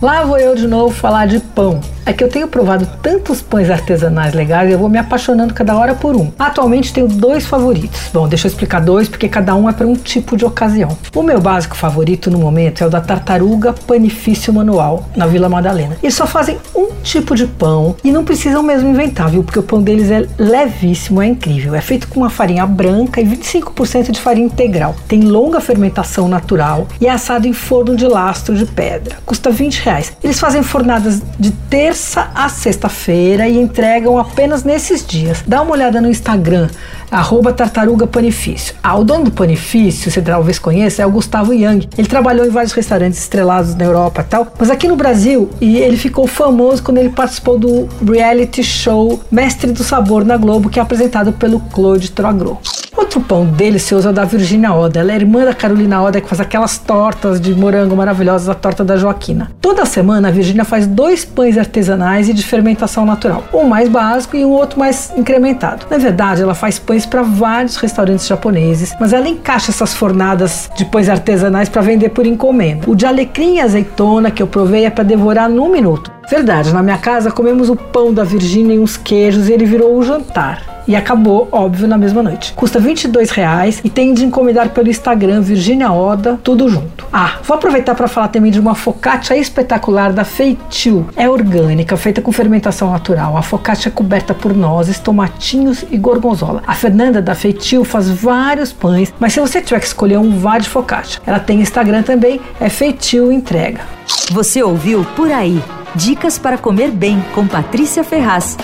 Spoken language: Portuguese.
Lá vou eu de novo falar de pão. É que eu tenho provado tantos pães artesanais legais e eu vou me apaixonando cada hora por um. Atualmente tenho dois favoritos. Bom, deixa eu explicar dois porque cada um é para um tipo de ocasião. O meu básico favorito no momento é o da Tartaruga Panifício Manual, na Vila Madalena. Eles só fazem um tipo de pão e não precisam mesmo inventar, viu? Porque o pão deles é levíssimo, é incrível. É feito com uma farinha branca e 25% de farinha integral. Tem longa fermentação natural e é assado em forno de lastro de pedra. Custa 20 reais. Eles fazem fornadas de terça a sexta-feira e entregam apenas nesses dias. Dá uma olhada no Instagram, arroba tartaruga panifício. Ah, o dono do panifício, você talvez conheça, é o Gustavo Young. Ele trabalhou em vários restaurantes estrelados na Europa e tal, mas aqui no Brasil, e ele ficou famoso quando ele participou do reality show Mestre do Sabor na Globo, que é apresentado pelo Claude Troagro. Outro pão delicioso é o da Virginia Oda. Ela é irmã da Carolina Oda, que faz aquelas tortas de morango maravilhosas, a torta da Joaquina. Toda semana a Virginia faz dois pães artesanais e de fermentação natural. Um mais básico e um outro mais incrementado. Na verdade, ela faz pães para vários restaurantes japoneses, mas ela encaixa essas fornadas de pães artesanais para vender por encomenda. O de alecrim e azeitona que eu provei é para devorar num minuto. Verdade, na minha casa comemos o pão da Virgínia e uns queijos e ele virou o jantar e acabou, óbvio, na mesma noite. Custa 22 reais e tem de encomendar pelo Instagram Virginia Oda, tudo junto. Ah, vou aproveitar para falar também de uma focaccia espetacular da Feitil. É orgânica, feita com fermentação natural. A focaccia é coberta por nozes, tomatinhos e gorgonzola. A Fernanda da Feitil faz vários pães, mas se você tiver que escolher um, vá de focaccia. Ela tem Instagram também, é Feitil Entrega. Você ouviu Por Aí. Dicas para comer bem com Patrícia Ferraz.